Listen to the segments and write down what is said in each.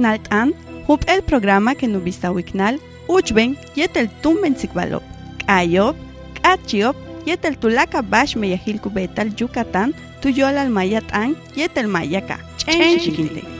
wiknal an, hup el programa que no vista wiknal, uchben yetel tumben sikbalop, k'ayop, k'achiop, yetel tulaka bash meyahilku betal Yucatán, tuyolal mayat an, yetel mayaka, chen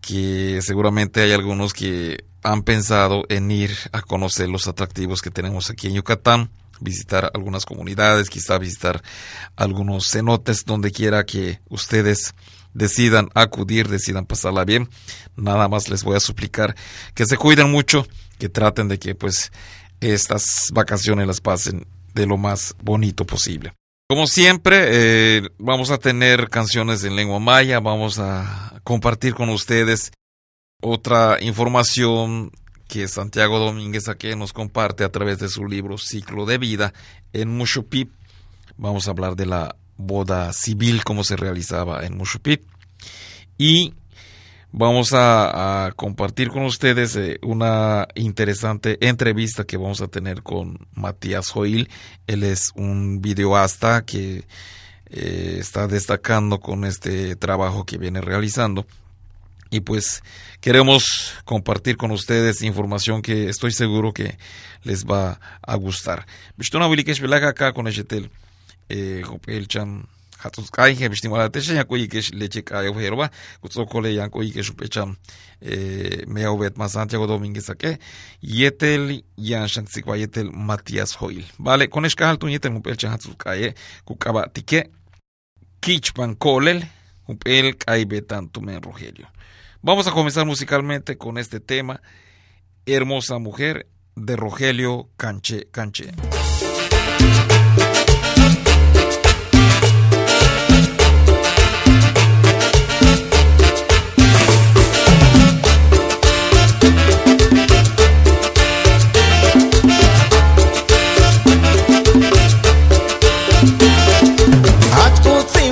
que seguramente hay algunos que han pensado en ir a conocer los atractivos que tenemos aquí en Yucatán, visitar algunas comunidades, quizá visitar algunos cenotes, donde quiera que ustedes decidan acudir, decidan pasarla bien. Nada más les voy a suplicar que se cuiden mucho, que traten de que pues estas vacaciones las pasen de lo más bonito posible. Como siempre, eh, vamos a tener canciones en lengua maya, vamos a compartir con ustedes otra información que Santiago Domínguez aquí nos comparte a través de su libro Ciclo de Vida en Mushupip. Vamos a hablar de la boda civil, cómo se realizaba en Mushupip. Y vamos a, compartir con ustedes eh, una interesante entrevista que vamos a tener con Matías Joil. Él es un videoasta que eh, está destacando con este trabajo que viene realizando. Y pues queremos compartir con ustedes información que estoy seguro que les va a gustar. acá con eh, el hatuz kai he bishti mala teshe ya koi kesh leche kai o herba kutso kole ya koi kesh pecham eh me obet ma Santiago Domínguez ake yetel yan shantsik wa yetel Matías Hoil vale con eskal tu yetel mu pelchan hatuz kai kukaba tike kichpan kolel upel kai betan tu men Rogelio Vamos a comenzar musicalmente con este tema Hermosa mujer de Rogelio Canche Canche.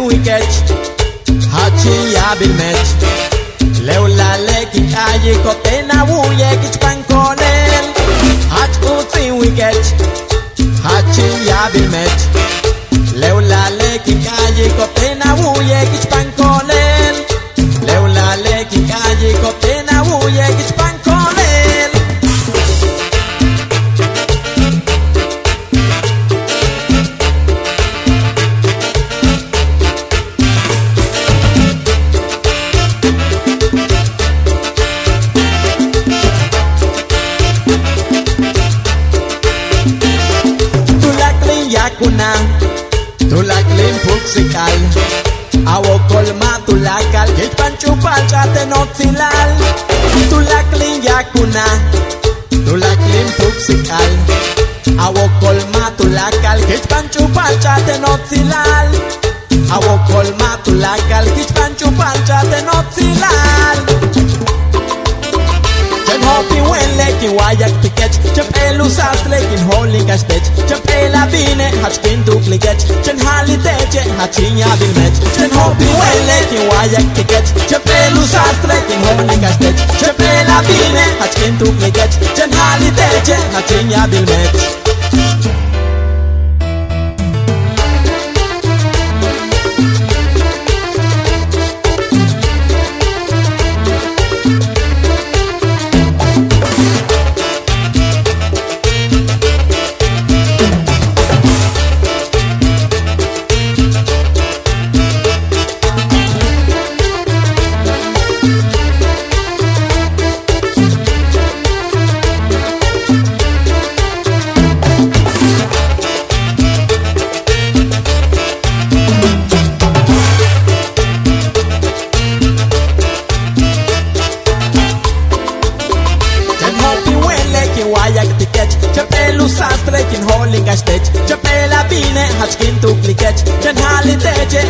we catch. Hachi abil match. Leula leki kaye na wuye kichpan con él. Hach utsi we catch. Hachi abil match. Leula leki kaye kotena wuye kichpan con tulaklim puksikal awokol ma tulakal kich panchupal chate notzilal tulaklim yakuna tulaklim puksikal awokol ma tulakal kich panchupal chate notzilal awokol ma tulakal kich panchupal chate kiwayak pikech Chep el usasle kin holin kastech Chep el abine hach kin duplikech Chen haliteche hachinya bilmech Chen hopi wele kiwayak pikech Chep el usasle kin holin kastech Chep el abine hach kin duplikech Chen haliteche hachinya bilmech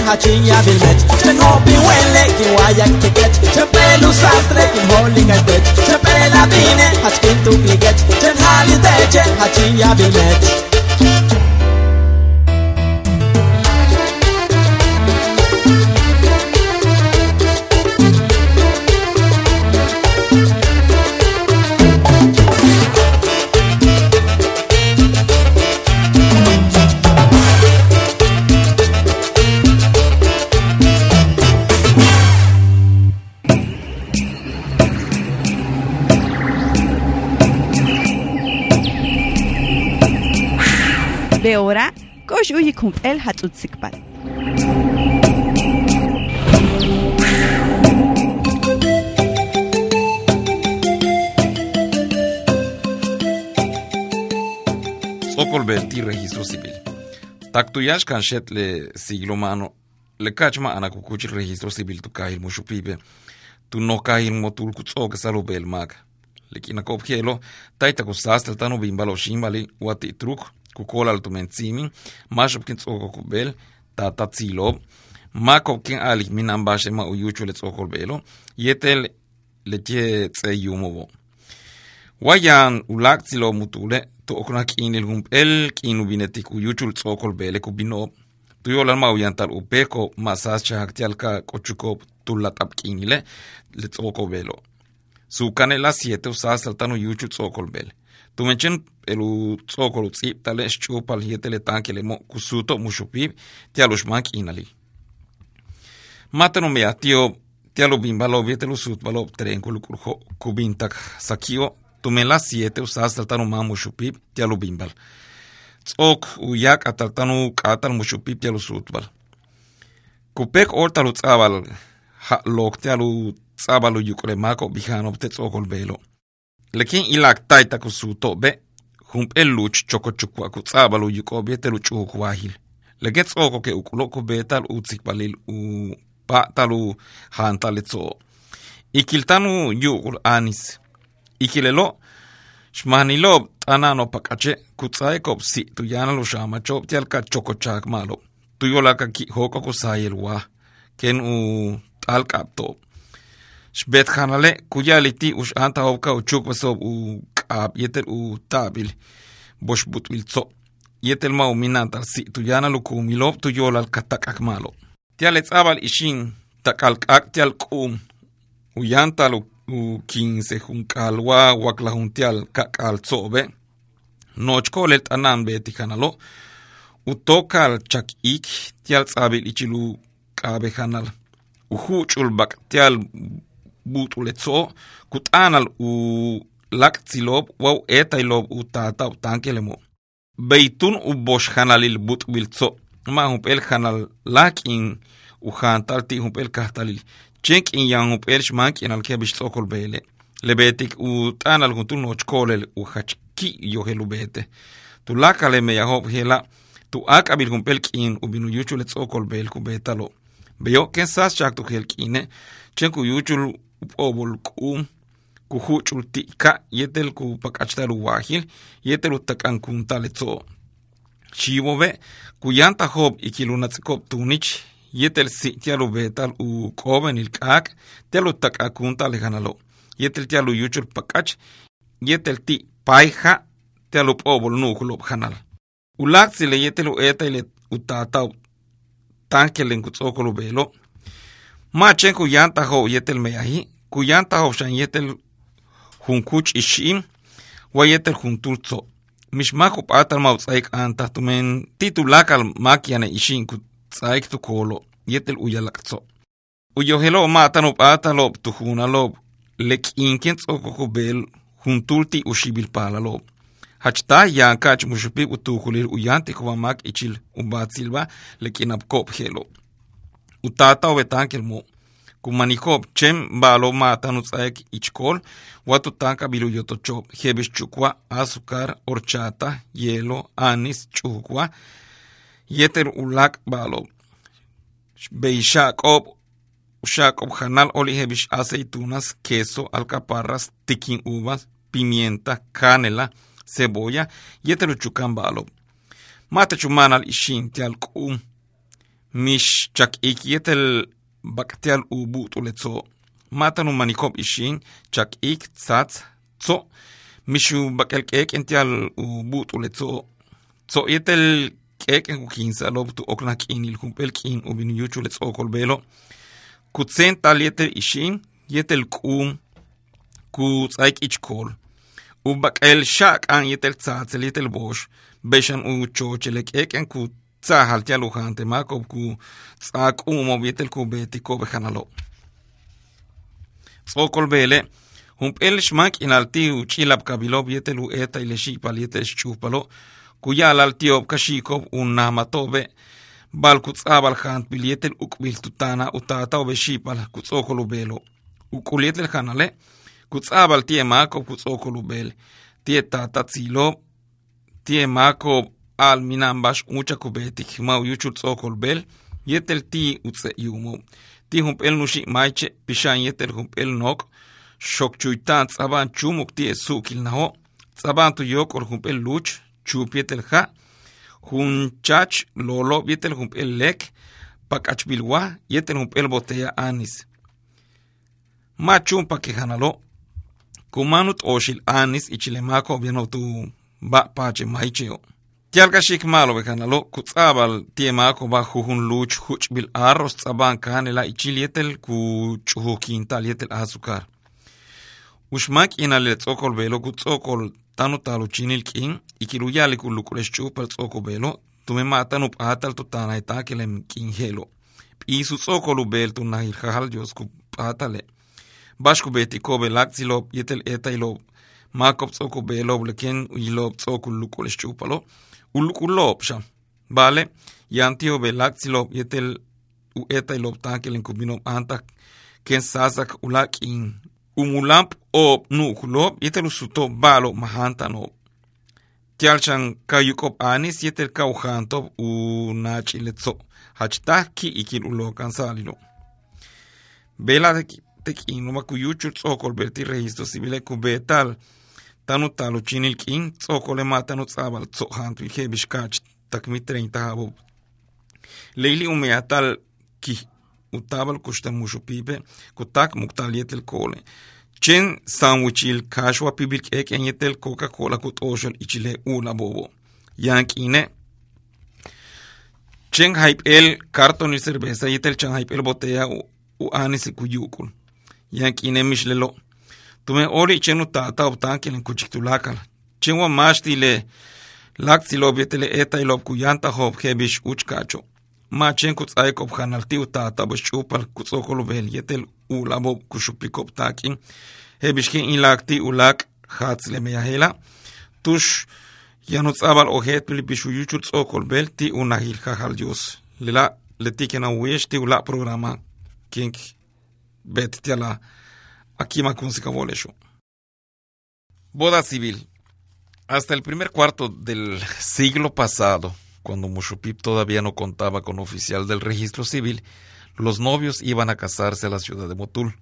hachinha bilmet Chekopi huele kiwayak tiket Chepelu sastre kinholing ay pet Chepela bine hachkin tu kliket Chen hali teche hachinha bilmet el hatzutsikpal. Sokol belti registro civil. Taktuyash kan shet le siglo mano. Le kachma ana kukuchi registro civil tu kahil mushu pibe. Tu no kahil motul kutsok salo bel mag. Le kina kop hielo, taita ku sastel tanu bimbalo shimbali, wati truk, kukol al tumentzimi, mashopkin tzokokobel, tata tzilo, makopkin alik minan bashe ma uyuchu le tzokolbelo, yetel letie tse yumobo. Wayan ulak tzilo mutule, tu okna kinil humpel, kinu binetik uyuchu le tzokolbele kubino, tuyolan ma uyantal upeko, masas chahaktialka kochukop tullatap kinile le tzokobelo. Su canela siete usas saltano yuchu tzokolbele. Tu menchen elu tsokol tsip tale chupal hietele tankele mo kusuto mushupib tialushmak inali. Matano mea tio tialo bimbalo vietelu sut balo trenkul kurho kubintak sakio tu mela 7 usas saltano ma mushupib tialo bimbal. Tsok uyak ataltanu katal mushupib tialu sutbal. Kupek ortalu tsabal ha lok tialu tsabalu yukle mako bihano te tsokol belo. lakiin ilaa taaytaku suuto'be hump'elluuch chokochuku aku tsaabalo yuqoobetelu chuhukwahil lake tsookoke uqlo'ku beetal uutsikbalil u pa'talu haantaletso'o ikiltanu yu'qul aanis ikilelo' xmajniloob t'anano pak'ache kutsaaykob si tuyaanalo xaamachoob tialka chokochaakma'lo' tuyolaka ki'jook'oku saayel waaj ken u t'alk'abto'ob שבת חנלה, קויה ליטי ושענת האובקה וצ'וק בסוב וקאב, יתל וטאביל, בושבוט מלצו. יתל מהו מינן תרסי, תויאנה לוקו מילוב תויול על קטק אקמלו. תיאלץ אבל אישין, תקל קק תיאל קום, ויאנטל וכינסה חונקלווה וקלהונטיאל קקל צובה. נוץ' כולל תענן בתיקנלו. utokal chak ik tial tsabil ichilu kabe hanal uhu chulbak tial buuxu letso kuxaanal u laqtsiloob waw eetayloob u tata u taankelemo beitun u bosh hanalil but buxbiltso ma hump'el xanal laak'in u xaantalti hump'el kajtalil chenk'in yan hump'el xmank'inal kea bixtz'okol bele lebetik u t'anal juntul nochkoolel u jachki' yojel u beete tu lakaleme yajob jela' tu ak'abil junp'el k'in u binuyuchul let'okol beelku beetalo beyo' ken sas chaktukjel k'ine chen kuyuchul ub'obolk'u kuju' ch'ulti'ka' yetel kupak'achtal uwajil yetel utakan kuntaletzo' xiwobe' kuyan tajob ikil unatz'ik'ob tunich yetel si' tial ubetal uk'obenil k'aak' tial utak'akun talejanaloo' yetel tial uyuchul pak'ach yetel ti' paay ja' tial up'obol nu'ujlob' janal ulaak' yetel u'etaj ile tankel enkutz'okol ub'eloo' machen kuyantajo yetel meyaji kuyantajo xan yetel junkuch ixim wa yetel juntul tzo mixmaj kup'atal mawtz'aik antaj tumen titulakal mak yane ixin kutz'aik tukolo yetel uyalak tzo uyojelo ma'tan up'atalob tujunalob lek'inken tz'okojobel juntulti uxibilpalalob. Hach taj yankach muxupib utujulil uyantik wa mak ichil ubatzilba lek'inapko'b je'lob. utata wetan mo kumanijob chem balo matan utzaek ichkol watutan kabiluyotochob jebes chukwa azúcar horchata hielo anis chukwa yeter ulak balo. Beishakob ushakob janal oli jebes aceitunas queso alcaparras tikin uvas pimienta canela cebolla yeter uchukan balo. Mate chumanal ishintial k'um מיש צ'ק איק יתל בקטיאל البکتیال اوبوت מתנו מניקום אישין, צ'ק איק צץ צו, מישהו בקלקק אינטיאל אובוט ולצו, צו יתל קק אינקוקינס אלובטו לא קין אילקומפלקין ובניוצ'ו לצו קוצן טל יתל אישין, יתל קום, קוצייק איצ'קול. ובקל שק אין יתל צץ אל יתל בוש, בשן וצ'ו צ'לק אקן צהל תיאלוכן תמקוב קו צעק אומו יתל קו בתיקו בחנלו. צחו כל באלה, הומפל שמק אינלתי הוא צ'ילב קבילו יתל הוא אתא לשיפל יתל שצ'ופלו, קו יאלל תיוב קשיקוב ונעמתו ב... בל קוצאבל חנט bil yetel ukbil tutana utata ובשיפל קוצו כל ובלו. וקול יתל חנלה, kutzabal tie mako kutzokolubel tie tata tzilo tie mako al minan bash ucha kubetik mau yuchul tzokolbel yetel ti utze yumo ti humpel nushi maiche pishan yetel humpel nok shok chuitan tzaban chumuk tie sukil naho tzaban tu yok or humpel luch chup yetel ha hunchach lolo yetel humpel lek pakach bilwa yetel humpel botella anis machum pa que hanalo kumanut oshil anis ichilemako bienotu ba pache maicheo. Jalkashik malo be kana lo ku tsabal tie mako ba huhun luch huch bil arros tsaban kane la ichilietel ku chuhu kintal yetel azukar. Ushmak inale tsokol belo ku tsokol tanu talu chinil kin ikiluyali ku lukulesh chupal tsoko belo tume matanup atal to tanai takelem kin helo. Isu tsokolu bel tu nahir jahal dios ku atale. Bashku beti kobe lakzilo yetel eta ilo makop tsoko belo bleken ilo tsokul lukulesh chupalo. Ulukulob sha vale yantio be lakzilob yetel u eta ilob takel en kubino anta ken sasak ulakin umulamp o nu kulob yetel usuto balo mahanta no. Tialchan kayukop anis yetel kauhantob u nachiletso hachtaki ikil ulokan salilo Bela de tekin no makuyuchu tzokol berti registro civil kubetal tanu talo chinil kin tzokol ema tanu tzabal tzohan tu ike bishkach takmi 30 habo leili umeatal ki utabal kushta mushu pipe kutak muktal yetel kole. Chen sandwichil kashwa pibil ek en yetel coca cola kut oshol ichile ula bobo. Yankine chen hype el carton y cerveza yetel chen hype el botella u anis kuyukul yankine mishlelo Tume ori ce chenu tata obtankilen kuchiktulakan. Chenwa mashtile laktsilobietele etailob kuyanta hob hebish uchkacho. Ma chen kutsaik obhanaltiu tata boshupal kutsokolob yetel ulabob kushupikob takin. Hebishken inlakti ulak hatzle meyahela. Tush yanutzabal ohet pilipishu yuchul tsokolbel ti unahil jajal dios. Lela le letiken awish ti ula programa kink bet tiala. Aquí makunzika bolesho. Boda civil. Hasta el primer cuarto del siglo pasado, cuando Mushupip todavía no contaba con oficial del registro civil, los novios iban a casarse a la ciudad de Motul.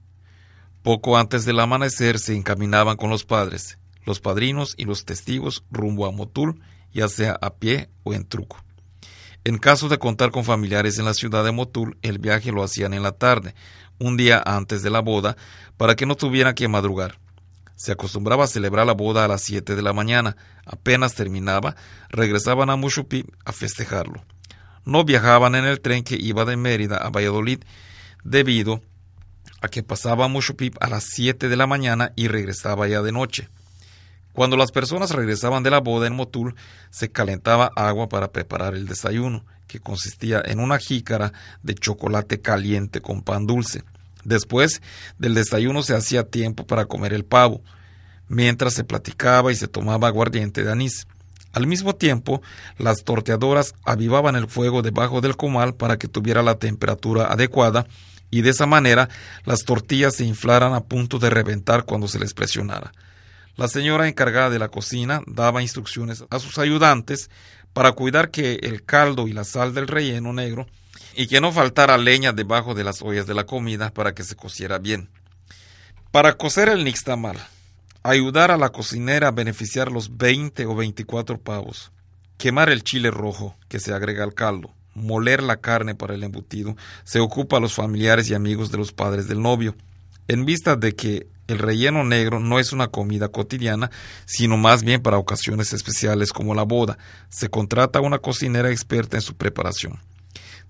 Poco antes del amanecer se encaminaban con los padres, los padrinos y los testigos rumbo a Motul, ya sea a pie o en truco. En caso de contar con familiares en la ciudad de Motul, el viaje lo hacían en la tarde, un día antes de la boda, para que no tuviera que madrugar. Se acostumbraba a celebrar la boda a las 7 de la mañana. Apenas terminaba, regresaban a Mushupi a festejarlo. No viajaban en el tren que iba de Mérida a Valladolid, debido a que pasaba a Mushupi a las 7 de la mañana y regresaba ya de noche. Cuando las personas regresaban de la boda en Motul, se calentaba agua para preparar el desayuno, que consistía en una jícara de chocolate caliente con pan dulce. Después del desayuno se hacía tiempo para comer el pavo, mientras se platicaba y se tomaba aguardiente de anís. Al mismo tiempo, las torteadoras avivaban el fuego debajo del comal para que tuviera la temperatura adecuada y de esa manera las tortillas se inflaran a punto de reventar cuando se les presionara. La señora encargada de la cocina daba instrucciones a sus ayudantes para cuidar que el caldo y la sal del relleno negro y que no faltara leña debajo de las ollas de la comida para que se cociera bien. Para cocer el nixtamal, ayudar a la cocinera a beneficiar los 20 o 24 pavos, quemar el chile rojo que se agrega al caldo, moler la carne para el embutido, se ocupa a los familiares y amigos de los padres del novio, en vista de que el relleno negro no es una comida cotidiana, sino más bien para ocasiones especiales como la boda. Se contrata a una cocinera experta en su preparación.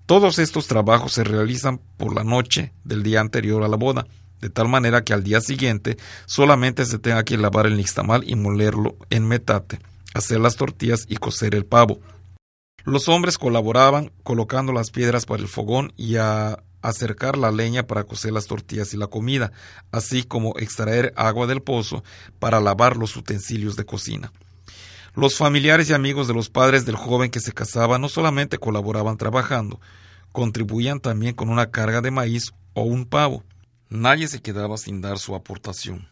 Todos estos trabajos se realizan por la noche del día anterior a la boda, de tal manera que al día siguiente solamente se tenga que lavar el nixtamal y molerlo en metate, hacer las tortillas y cocer el pavo. Los hombres colaboraban colocando las piedras para el fogón y a acercar la leña para cocer las tortillas y la comida, así como extraer agua del pozo para lavar los utensilios de cocina. Los familiares y amigos de los padres del joven que se casaba no solamente colaboraban trabajando, contribuían también con una carga de maíz o un pavo. Nadie se quedaba sin dar su aportación.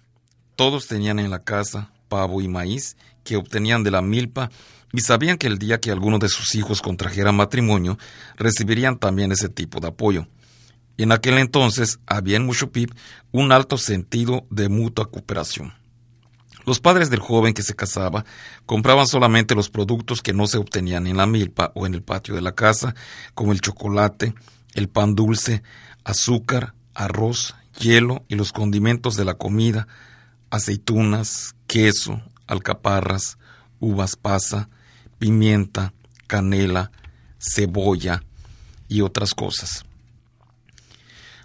Todos tenían en la casa pavo y maíz que obtenían de la milpa y sabían que el día que alguno de sus hijos contrajera matrimonio recibirían también ese tipo de apoyo. En aquel entonces había en Mushupip un alto sentido de mutua cooperación. Los padres del joven que se casaba compraban solamente los productos que no se obtenían en la milpa o en el patio de la casa, como el chocolate, el pan dulce, azúcar, arroz, hielo y los condimentos de la comida, aceitunas, queso, alcaparras, uvas pasa, pimienta, canela, cebolla y otras cosas.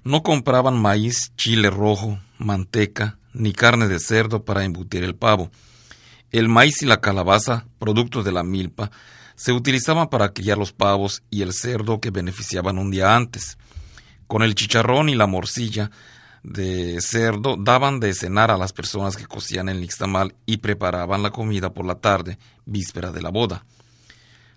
No compraban maíz, chile rojo, manteca, ni carne de cerdo para embutir el pavo. El maíz y la calabaza, productos de la milpa, se utilizaban para criar los pavos y el cerdo que beneficiaban un día antes. Con el chicharrón y la morcilla de cerdo daban de cenar a las personas que cocían el nixtamal y preparaban la comida por la tarde, víspera de la boda.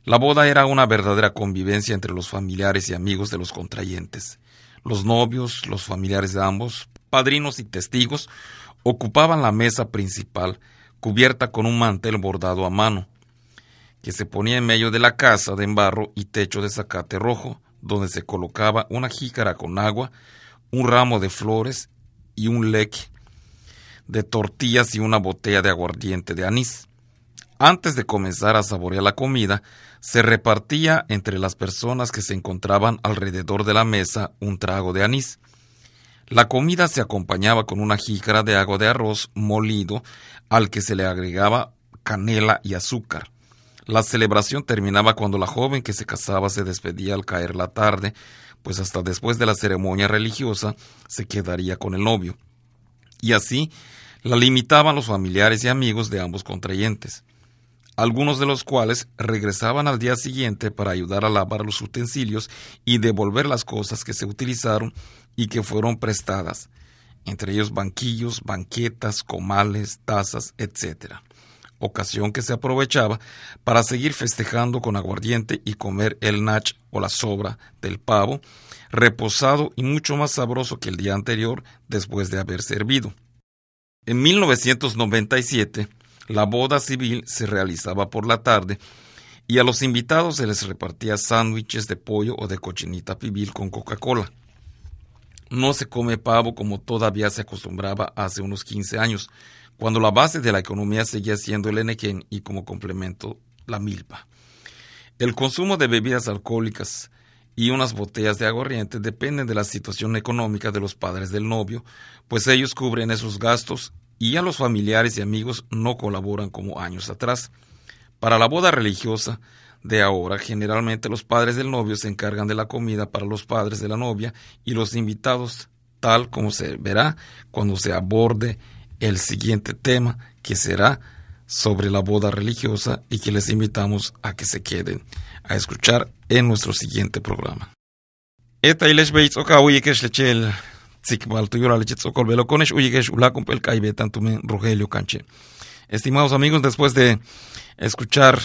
La boda era una verdadera convivencia entre los familiares y amigos de los contrayentes. Los novios, los familiares de ambos, padrinos y testigos, ocupaban la mesa principal, cubierta con un mantel bordado a mano, que se ponía en medio de la casa de embarro y techo de zacate rojo, donde se colocaba una jícara con agua, un ramo de flores y un leque de tortillas y una botella de aguardiente de anís. Antes de comenzar a saborear la comida, se repartía entre las personas que se encontraban alrededor de la mesa un trago de anís. La comida se acompañaba con una jícara de agua de arroz molido al que se le agregaba canela y azúcar. La celebración terminaba cuando la joven que se casaba se despedía al caer la tarde pues hasta después de la ceremonia religiosa se quedaría con el novio. Y así la limitaban los familiares y amigos de ambos contrayentes, algunos de los cuales regresaban al día siguiente para ayudar a lavar los utensilios y devolver las cosas que se utilizaron y que fueron prestadas, entre ellos banquillos, banquetas, comales, tazas, etc ocasión que se aprovechaba para seguir festejando con aguardiente y comer el nach o la sobra del pavo, reposado y mucho más sabroso que el día anterior después de haber servido. En 1997, la boda civil se realizaba por la tarde y a los invitados se les repartía sándwiches de pollo o de cochinita pibil con Coca-Cola. No se come pavo como todavía se acostumbraba hace unos 15 años, cuando la base de la economía seguía siendo el enequén y como complemento la milpa. El consumo de bebidas alcohólicas y unas botellas de aguardiente dependen de la situación económica de los padres del novio, pues ellos cubren esos gastos y a los familiares y amigos no colaboran como años atrás. Para la boda religiosa de ahora, generalmente los padres del novio se encargan de la comida para los padres de la novia y los invitados, tal como se verá cuando se aborde el siguiente tema que será sobre la boda religiosa y que les invitamos a que se queden a escuchar en nuestro siguiente programa. Rogelio. Estimados amigos, después de escuchar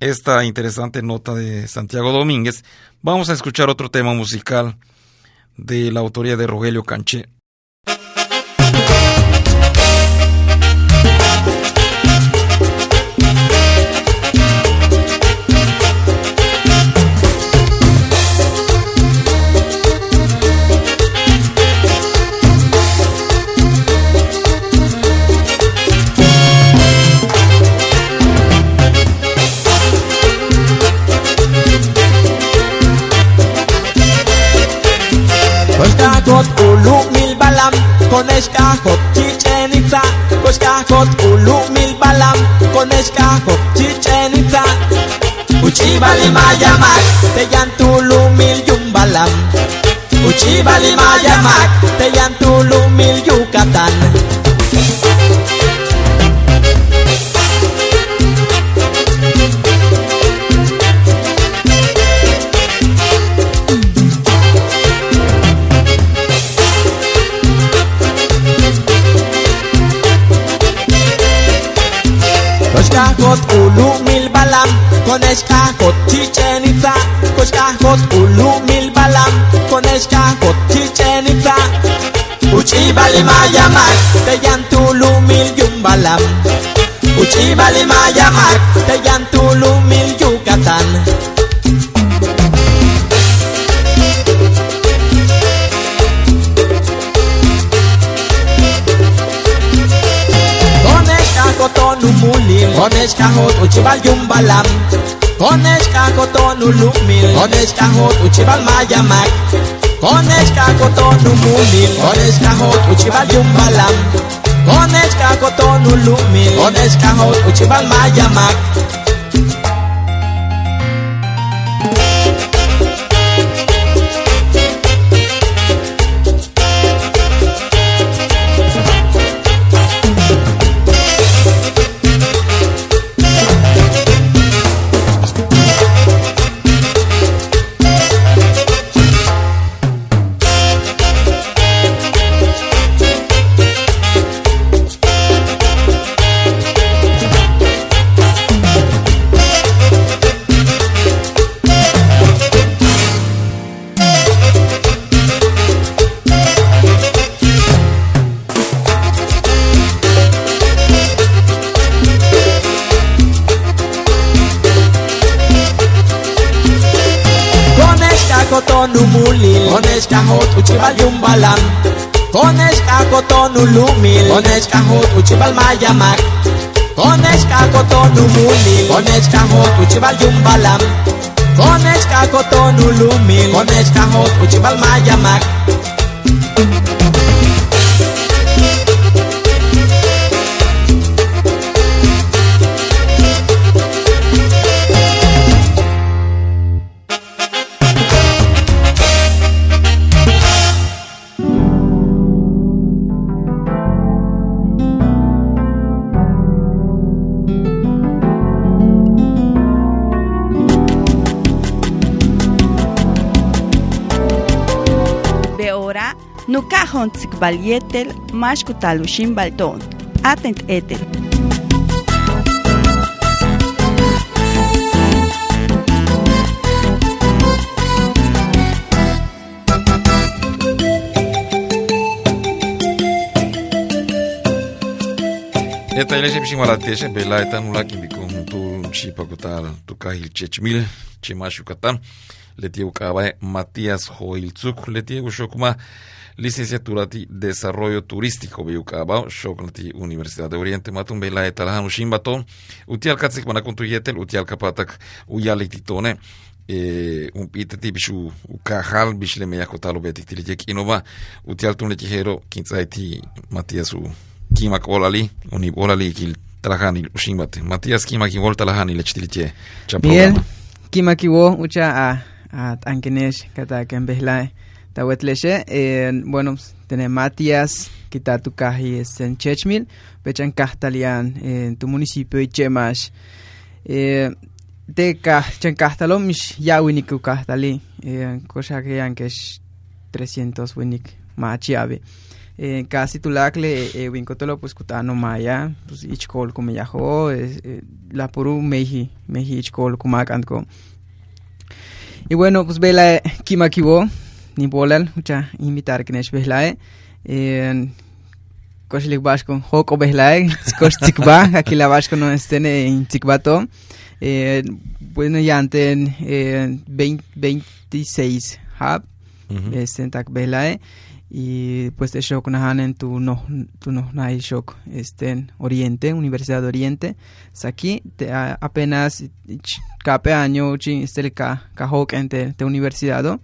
esta interesante nota de Santiago Domínguez, vamos a escuchar otro tema musical de la autoría de Rogelio Canche con escajot Chichen Itza, Koshkajot Ulu Mil Balam, con escajot Chichen Itza. Uchibali Mayamak, Teyantulu Mil Yumbalam. Uchibali Mayamak, Teyantulu Uchi bali mayamak Teyantulu mil yumbalam. Uchi bali mayamak Teyantulu mil yucatán umulim Con escajot uchibal yumbalam. Con escajot ulumil Con escajot uchibal mayamak Konečka kotonu mumi, konečka hot uchibal yung balam. Konečka kotonu lumil, konečka hot uchibal mayamak. Uchibal mayamak escajot umulil Con escajot uchibal yumbalam Con escajot ulumil Con escajot uchibal mayamak ontzig balietel maxkutaluxin balton. Atent etel. Eta ele și mă ratieșe, pe la etanul la chindicum, tu și păcutal, tu ca il cecmil, ce mașucatan, le tiu ca bai Matias Hoilțuc, le tiu șocuma, licenciatura ti desarrollo turístico biukaba Shoklati Universidad de Oriente matun Matumbe la etalhanu shimbato utialkatzik manakuntuyetel utialkapatak uyaliktitone e, umpitati bishu ukahal bishle meyakotalo betiktilijek inova utialtunlekijero kintzaiti matiasu kimak olali unib olali kil talahani ushimbate matias kimak ibol talahani lechtilche chapro bien kimak iwo ucha a a ankenesh kata kembelae tawetleshe eh, bueno tenemos Matías kitatu kahi es en Chechmil pechan kahtalian en tu municipio eh, de ka chen kahtalo mish ya winiku eh, cosa que yankesh 300 winik machiabe eh, casi tulakle eh, winkotolo pues kutano maya pues como yaho eh, eh, la puru mehi mehi ichkol kumakantko y bueno pues vela kima kiwo ni bolal mucha invitar que nesh behlae eh, koshlik bashko hoko behlae kosh tikba aquí la bashko no estén en tikbato eh, bueno ya anten eh, 20, 26 hub Ujú. este tak behlae y pues de shock nahan en tu no tu no nai shock en Oriente Universidad de Oriente aquí te, a- apenas cada año chi este el ka ka hok en te, universidad.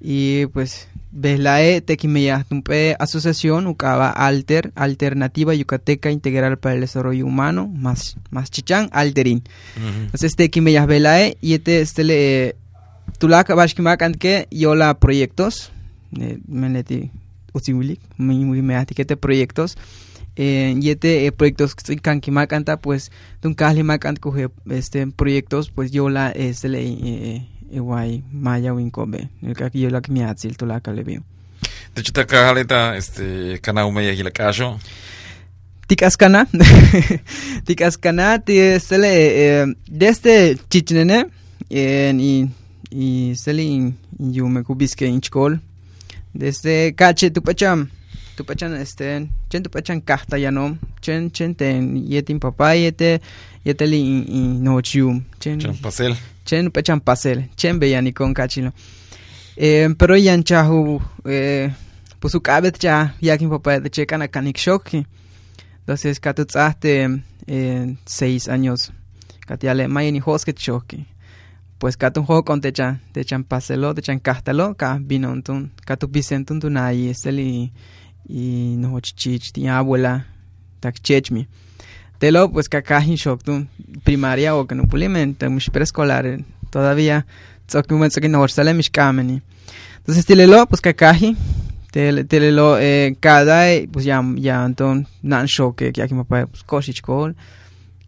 Y pues Beslae Tequimeya Tumpe Asociación Ucaba Alter Alternativa Yucateca Integral para el Desarrollo Humano más más chichán Alterin. Entonces Tequimeya Belae y este este le tulaka bashkimakan que yola proyectos eh, meneti usiwilik muy muy me atiquete proyectos eh, y este eh, proyectos kan kimakanta pues tun kahli makan coge este proyectos pues yola este le igual maya winkobe el que yo la que me hace la que le veo. De hecho, haleta, este, cana umeya y la cacho. Ticaskana Ticaskana ti sele eh, desde chichnene en y y sele in yume kubiske inchkol desde cache tu pacham tu pachan este chen tu pachan kahta ya no. Chen chen ten yetin papá yete yeteli in, in no chium chen Champasel. Chen pechan pasel chen beyani con cachilo. Eh, pero yan chahu eh, pues su cabet ya ya que papá de checan a canik shoki. Entonces katu tsaste eh, seis años katiale mayeni hosket shoki. Pues katu ho con techan techan paselo techan kahtalo ka binontun katu bisentun tunai esteli y no chichich ti abuela tak chechmi Telo, pues kakahin shoktun primaria o que no pulimente, mush preescolar eh, todavía, tsoki un tsoki no sale mis kameni. Entonces tilelo, pues tel- telelo eh, cada eh, pues ya ya anton nan shoke que aquí me puede pues koshich kol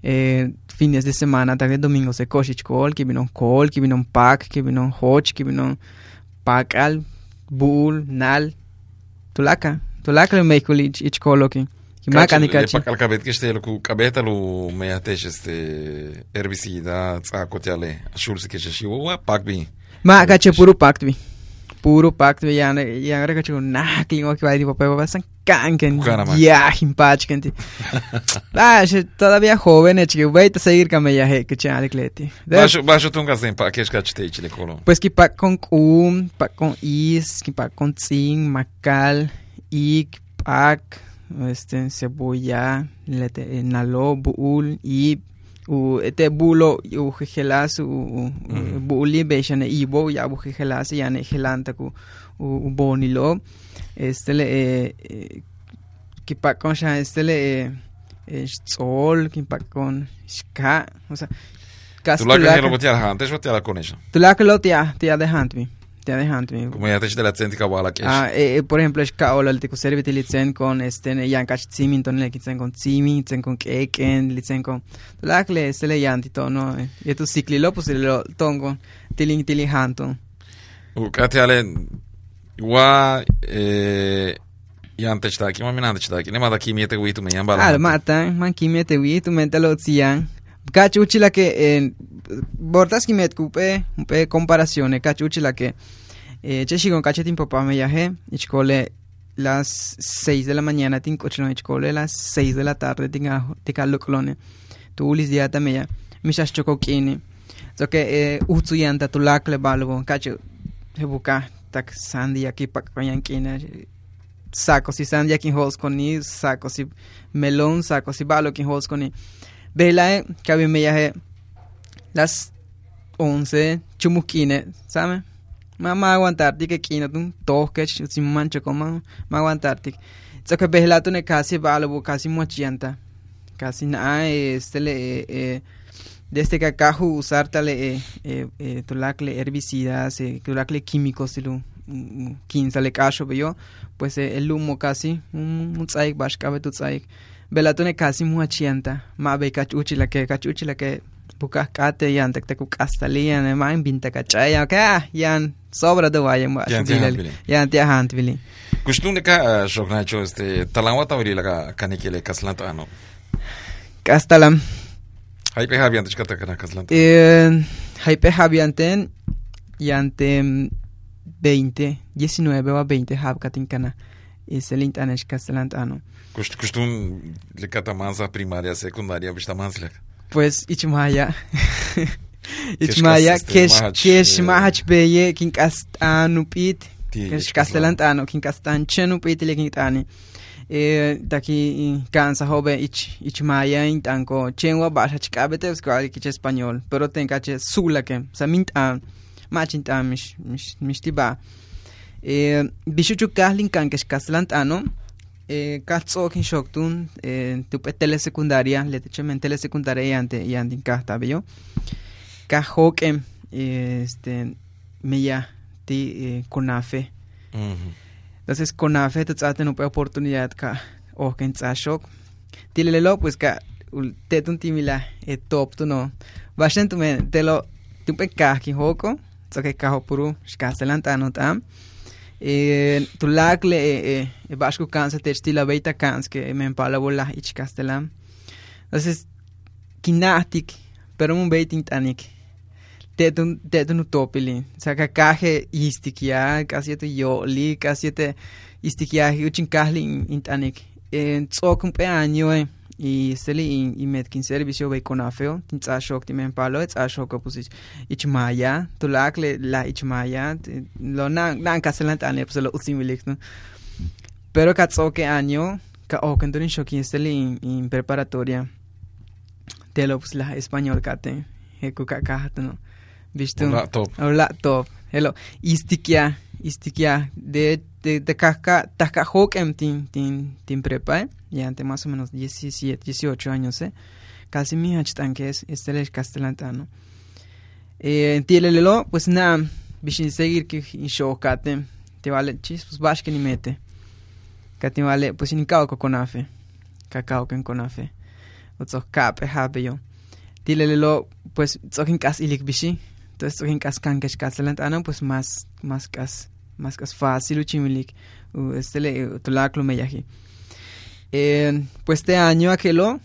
eh, fines de semana tarde domingo se koshich kol que vino kol que vino pak que vino hoch que vino pakal bul nal tulaka tulaka le meikul ich ich kol okay que makan ikachi Al cabet que este, lo que cabeta lo me atesh este herbicida, tsakotiale, shulsi que se shiwa, pakbi. Ma kache puro pacto vi. Puro pacto vi ya ya ahora kache na klingo que va tipo pero va san kanken. Kukana, man. Ya himpach kenti. Ah, she todavía joven, eh, chico, voy a seguir con ya he que chale kleti. Baixo, baixo tunga sem pa que skachte chile kolo. Pues que pa con kum, pa con is, que pa con zing, macal, ik, pak, este cebolla, nalo, buul, y u este bulo u gelas u u- u buli beshane ibo ya bu gelas ya ne gelanta ku u u bonilo este le eh, eh, que pa con sha este le eh, eh, sol que pa con ska o sea Tu la que lo botia antes o te la con eso. Tu la que lo tia tia de hand de hand Como ya te de la centika wala que Ah, eh, eh, por ejemplo, ska ola te serve te litzen con este ne yan kach tsimin ton le kitzen con tsimi, litzen con keken, litzen con la que le se le yanti to no. eh. Y tu cicli lo pues lo tongo tiling tiling hanton. U katiale wa eh ya antes ta aquí, mami antes ta aquí. Ne mada aquí miete witu me yamba. Ah, mata, man kimi te wi tu mente lo tsian. Cachuchi la que en bortas que me cupe, un pe comparación, cachuchi la que eh che shigon cachetin papá me yaje, ichkole las 6 de la mañana tin cochino ichkole las 6 de la tarde tinga tika loklone. Tu ulis diata me ya. Mishas choko kini. So que eh utsu yanta tu lakle balbo, cacho he buka tak sandi aquí pa koyan kina saco si sandia kin hols con ni saco si melón saco si balo kin hols con ni vela que había me yaje las 11 chumuquine sabe mamá que tun toque si mancho como ne casi casi mochianta casi na este le eh, eh, desde que acá usar eh, eh, eh, herbicidas eh, químicos lu 15 le cacho yo. Pues eh, el humo casi un un tsaik bash kabe tu belatune casi mu achianta ma be kachuchi la que kachuchi la que bukas kate yan tek tek kastalian e ma binta kachaya ka yan sobra de vaya ma Yan tia hant vili. yan tia hant vili Custum de ca jognacho este talangwa tawri la canikele caslanta ano. kastalam Hay pe habi antes kata kana caslanta. eh hype habianten yantem 20 19 o 20 hab katinkana es el internet kastalant ano Cust- Custum le kata manza primaria, secundaria, manzle. pues ichmaya Kesh ichmaya kas- este, kesh mahach, kesh beye kin kastanu pit Ti- kesh kastelantano kin kastan chenu pit le kin tani eh daki cansa hobe ich ichmaya intanko chenwa basha chikabete uskali kich español pero tenka che sula que sa mint an machin tan mish mish mish tiba eh, bishuchu kahlin kankesh kaslant ano eh, katzok shoktun eh, tupe telesecundaria letechemen telesecundaria yante yantin kahta bello kajokem eh, este meya ti eh, conafe entonces conafe te trate no oportunidad ka o ken tsashok tilelo pues ka tetun timila e top tu no. Bashen tu men telo tupe kahki hoko tsoke kaho puru shkaselanta no tam e tu lakle e e bashku kansa te stila beita kans que me empala bola ich castellan entonces kinatik pero un beiting tanik tetun tetun utopili saka kaje istikia casi te yo li casi te istikia uchin kahli in tanik en tsokum pe año y palo tsa shok pues ich maya tu lakle la ich maya lo na na kaselan tane pues lo usimilik no pero ka tsoke año ka o kendorin shok in preparatoria te lo pues la español kate heku ka ka no visto Hola, top. Hello. Istikia, istikia de de de kaka taka hokem tin tin tin prepa, ¿eh? Ya ante más o menos 17, 18 años, eh. Casi mi hachtan que es este es castelantano. Eh, tielelelo, pues na, bishin seguir que in show kate, te vale chis, pues bash que ni mete. Kate vale, pues in kao con afe. Kakao con conafe. Otso kape habe yo. Tielelelo, pues zokin kas ilik bishi. Entonces, zokin kas kankesh castelantano, pues más más kas más kas fácil uchimilik. Este le tulaklo meyaji. Eh, pues este año aquelo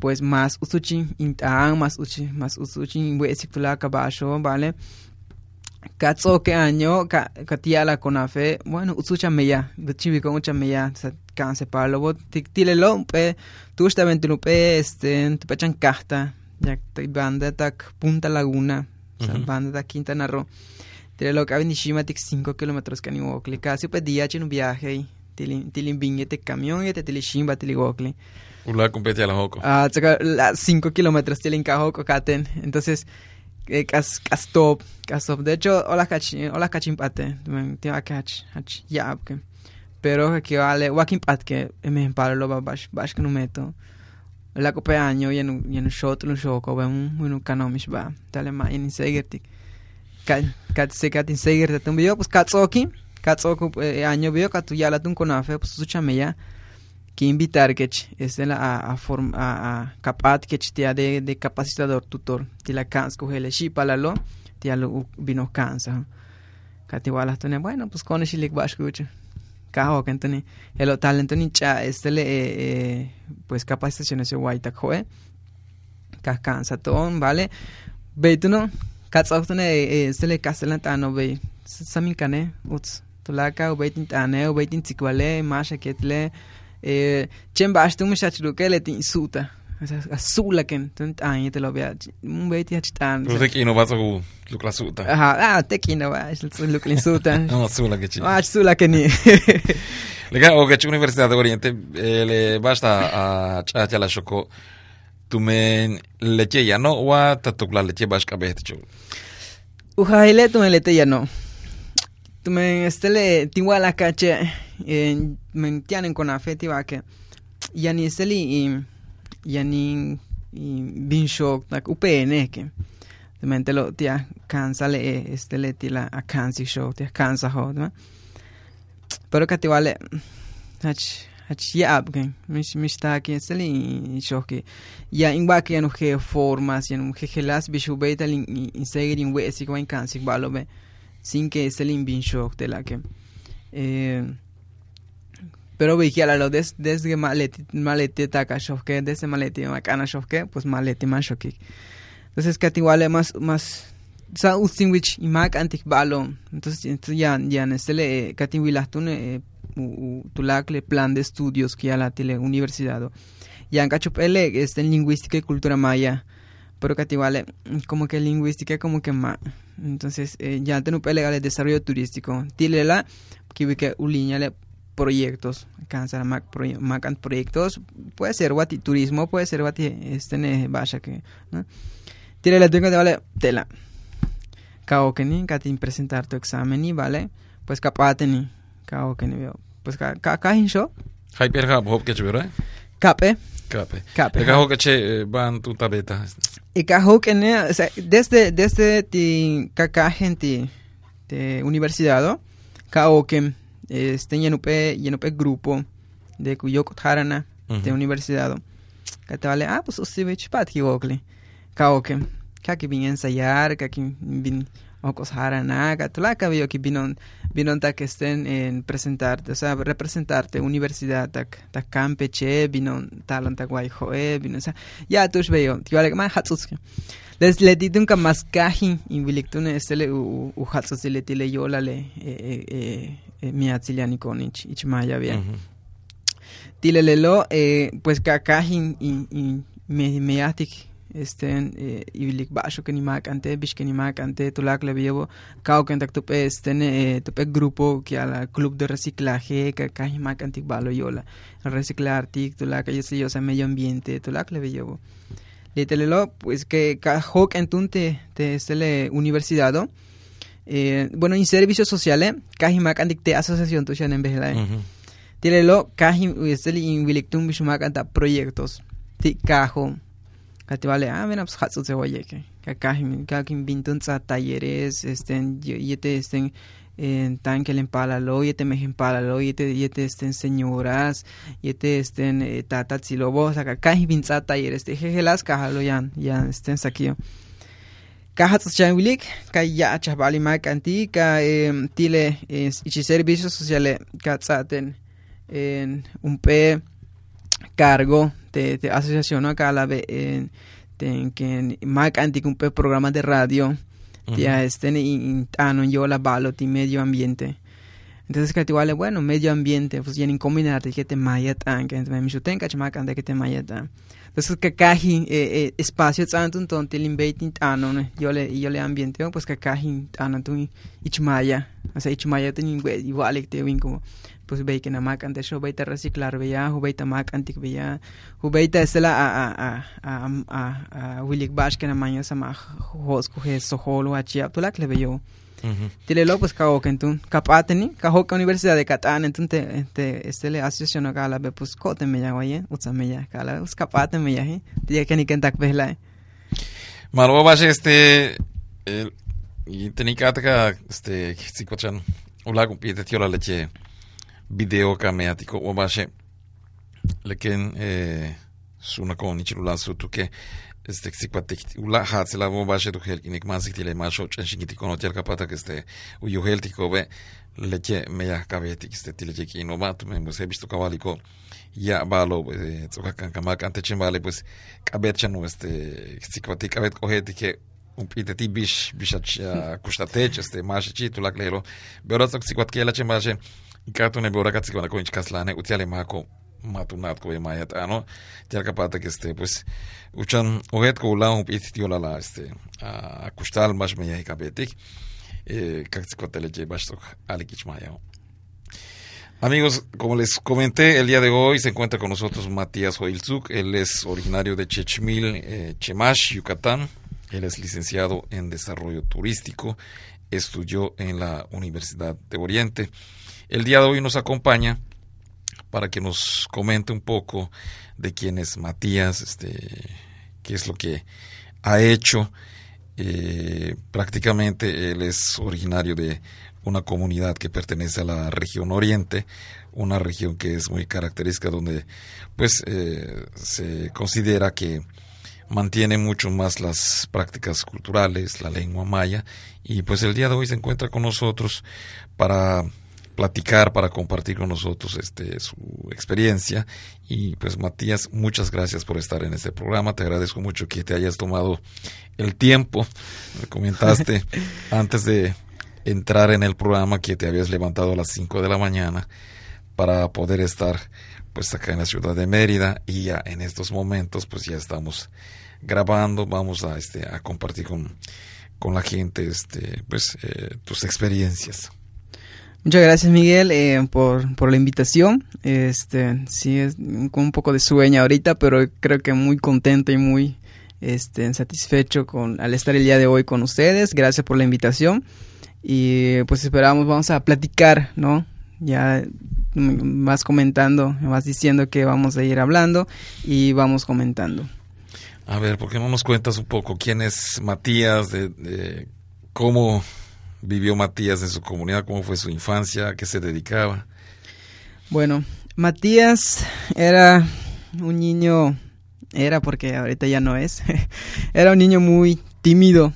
pues más usuchi intan más uchi más usuchi wesik tulaka basho vale katso que año ka katiala conafe bueno usucha meya chibi con mucha meya canse palo bot tile lo pe tu esta ventino pe este tu pechan carta ya banda tak punta laguna o sea, Ujú. banda tak Quintana Roo tile lo que Nishima tik 5 kilómetros que ni casi pe día en un viaje tilin tilin bingete camión y te tilishimba tiligokli Ula compete a la joco. Ah, tsaka la 5 kilómetros tienen cajo cocaten. Entonces, eh, cas top, top. De hecho, hola cachi, hola cachimpate. Tiene cach, hach, ya, okay. Pero que vale, wakimpat que me empalo lo bash, bash que no meto. La copa año y en un y en un shot un shoko, va un un kanomish ba. Dale ma en insegertik. Kat kat se kat insegertik tum bio pues katsoki. Katsoku eh, año bio katu ya la tun konafe pues su chameya que invitar que ch- es de la a, a, form, a, a capat que tia de, de capacitador tutor. Ti la cans coge shi para lo tia lo vino cansa kati wala tone bueno pues con shi lik bash kuch kaho kentoni el talento ni cha este le eh, eh, pues capacitaciones de guaita joe. Ka cansa ton vale. Beituno katsautone este le castellantano be samin kane uts tulaka ubeitin tane ubeitin tsikvale masha ketle eh, chen bashtu muchacho que le tin suta o sea azula que ton tan te lo vea un beiti hachtan Lu teki no vato ku lukla suta. aha ah te kina va es lo que le suta No, sula que chi. ah azula que ni Lega o que chi Universidad de Oriente eh, le basta a chacha la shoko. Tu men leche ya no wa tatukla leche bash kabet chu. ujaile tu le te ya no tu me estele tiwala cache en men tienen con afeti va que ya ni esteli y ya ni y bin shock tak upn que de mente lo tia cansa le estele tila a cansi show tia cansa ho ¿no? pero que te vale hach hach ya ab que mis mis ta que esteli shock que ya in va que no que formas ya no que gelas bishu beta in seguir in we si en cansi valo sin que esteli bin shock de la que eh pero vigila lo des desde maleti taka shofke desde maleti makana shofke pues maleti man shokik entonces que igual más más sa usting which imak antik balo. Entonces entonces ya ya nestele kati wilahtune tulakle plan de estudios que ya la tele universidad ya en cachupele este en lingüística y cultura maya pero que igual como que lingüística como que más entonces eh, ya tenupele el desarrollo turístico. Tilela que que uliñale proyectos, cansar mac, proye, mac proyectos, puede ser guati turismo, puede ser guati este ne vaya que, ¿no? Tire la tengo vale tela. Kao que ni katin presentar tu examen y vale, pues kapateni kao que ni veo. Pues ka ka ka hinsho Hay perga hop que eh? Cape. Cape, van tu tabeta. y ka ho que ne o sea, desde desde ti ka gente de universidad este yenupe yenupe grupo de cuyo harana de universidad que te vale ah pues usted ve chipat que ka que vin a ensayar ka que vin o cos harana ka tula ka veo que vinon vinon ta que estén en presentarte o sea representarte universidad tak tak campeche vinon talon tak guay joe vinon o sea ya tus veo ti vale más hatsus les le di dunca más cajin in vilictune estele u u hatsus le tile yola le eh eh eh mi atziliani konich ichmaya bien tilelelo eh, pues kakajin y, y me meatik estén eh, ibilik basho que ni mak ante bish que ni mak ante tulak le llevo cao que tupe estén eh, tupe grupo que al club de reciclaje que kakajin mak antik balo yola reciclar tik tulak yo sé yo sé medio ambiente tulak le llevo Litelelo, pues que cajok entunte te estele universidad eh, bueno en servicios sociales kajimak antik te asociación tu en vez Ujú. Tilelo kahim uesteli in vilictum bishumak anta proyectos. Ti kajo. Kati vale, ah, mira, pues hatsu se oye que. Kakim bintun tsa talleres, estén, yete estén en tanque en palalo, yete mejen palalo, yete, yete estén señoras, yete estén eh, tata tsilobo, saka kahim bin tsa talleres, te jejelas kahalo yan, yan estén sakio. Kahatsu chanwilik, ka ya chabali mak anti, ka em, tile ichi servicios sociales, ka tsaten en un P cargo de, de asociación acá la en en que Mac un programa de radio ya estén in ano yo la balo ti medio ambiente. Entonces que te vale bueno medio ambiente pues ya en combinar que te maya tan que me micho tenga chama kan que te maya tan entonces que caji eh, eh, espacio tanto un tonto el inviting ano ¿no? yo le yo le ambiente pues que caji ano tu ichmaya o sea ichmaya ten igual que te win como pues ve que na mak ante show veita reciclar veya hu veita mak antik veya hu veita estela a a a a a a wilik bash que na maña sama hos coge soholo a chia tulak le veyo Ujú. Tile lo pues kao kentun kapateni ka hoka universidad de Catán entun te te estele asociación acá la be pues kote me ya oye utsa me ya kala us kapate me ya dia que ni kentak behla Malo baje este el y tenikataka este sikochan ula kumpite tiola leche video kameatiko o baje leken eh suna kon ichilula sutu que este sikpatik ula hatsela o baje tu hel kinik masik tile masho chanshingiti kono tel kapata que este uyu hel tiko be leche meya kabeti este tile cheki no matu me pues he visto cabaliko ya balo eh, tsokakan kamak ante vale pues kabet chanu este sikpati kabet koheti que un pite ti bish bish kushtatech este mashi chitu la klero beora tsok sikwat kela chembaje ikatu ne beora katsi kwana koinch kaslane utiale mako matunat ko mayat ano tial kapata que este pues uchan ohet ko la la este a kustal mash me yai bashtok alikich maya Amigos, como les comenté, el día de hoy se encuentra con nosotros Matías Hoilzuk. Él es originario de Chechmil, eh, Chemash, Yucatán. Él es licenciado en Desarrollo Turístico. Estudió en la Universidad de Oriente. El día de hoy nos acompaña para que nos comente un poco de quién es Matías, este, qué es lo que ha hecho. Eh, prácticamente él es originario de una comunidad que pertenece a la región oriente, una región que es muy característica donde pues eh, se considera que mantiene mucho más las prácticas culturales, la lengua maya y pues el día de hoy se encuentra con nosotros para platicar, para compartir con nosotros este su experiencia. Y pues Matías, muchas gracias por estar en este programa, te agradezco mucho que te hayas tomado el tiempo, me comentaste antes de entrar en el programa que te habías levantado a las 5 de la mañana para poder estar pues acá en la ciudad de Mérida. Y ya en estos momentos pues ya estamos grabando, vamos a este a compartir con, con la gente este pues eh, tus experiencias. Muchas gracias Miguel eh, por, por la invitación. Este sí es con un poco de sueño ahorita, pero creo que muy contento y muy este, satisfecho con al estar el día de hoy con ustedes. Gracias por la invitación. y pues esperamos, vamos a platicar, ¿no? Ya vas comentando, vas diciendo que vamos a ir hablando y vamos comentando. A ver, ¿por qué no nos cuentas un poco quién es Matías, de cómo vivió Matías en su comunidad, cómo fue su infancia, a qué se dedicaba? Bueno, Matías era un niño, era porque ahorita ya no es, era un niño muy tímido.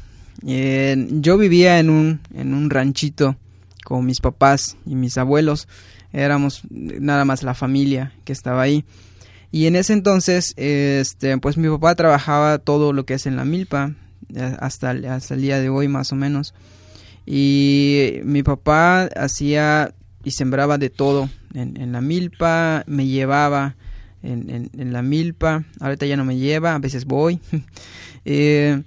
Eh, yo vivía en un, en un ranchito con mis papás y mis abuelos, éramos nada más la familia que estaba ahí. Y en ese entonces, este, pues mi papá trabajaba todo lo que es en la milpa, eh, hasta, hasta el día de hoy más o menos. Y mi papá hacía y sembraba de todo en, la milpa, me llevaba en, la milpa, ahorita ya no me lleva, a veces voy. Eh,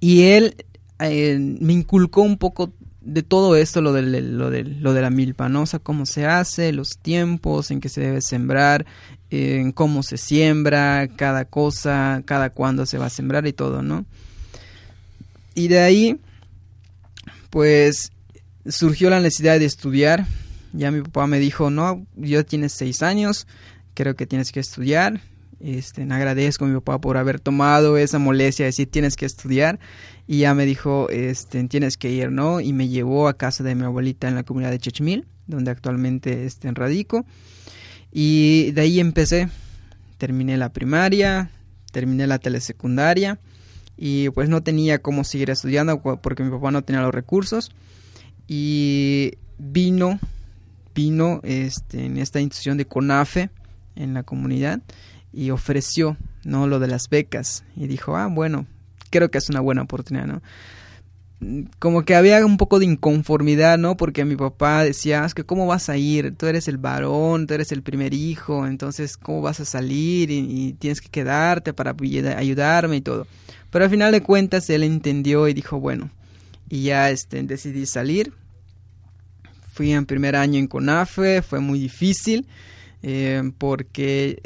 y él eh, me inculcó un poco de todo esto, lo de, lo, de, lo de la milpa, ¿no? O sea, cómo se hace, los tiempos en que se debe sembrar, en cómo se siembra, cada cosa, cada cuándo se va a sembrar y todo, ¿no? Y de ahí, pues, surgió la necesidad de estudiar. Ya mi papá me dijo, no, yo tienes seis años, creo que tienes que estudiar. Este, agradezco a mi papá por haber tomado esa molestia de decir tienes que estudiar y ya me dijo este, tienes que ir, ¿no? Y me llevó a casa de mi abuelita en la comunidad de Chechmil, donde actualmente este, radico. Y de ahí empecé, terminé la primaria, terminé la telesecundaria y pues no tenía cómo seguir estudiando porque mi papá no tenía los recursos. Y vino vino este, en esta institución de CONAFE en la comunidad y ofreció no lo de las becas. Y dijo ah bueno creo que es una buena oportunidad no como que había un poco de inconformidad no porque mi papá decía es que cómo vas a ir tú eres el varón tú eres el primer hijo entonces cómo vas a salir y, tienes que quedarte para ayudarme y todo pero al final de cuentas él entendió y dijo bueno y ya este decidí salir. Fui en primer año en CONAFE fue muy difícil eh, porque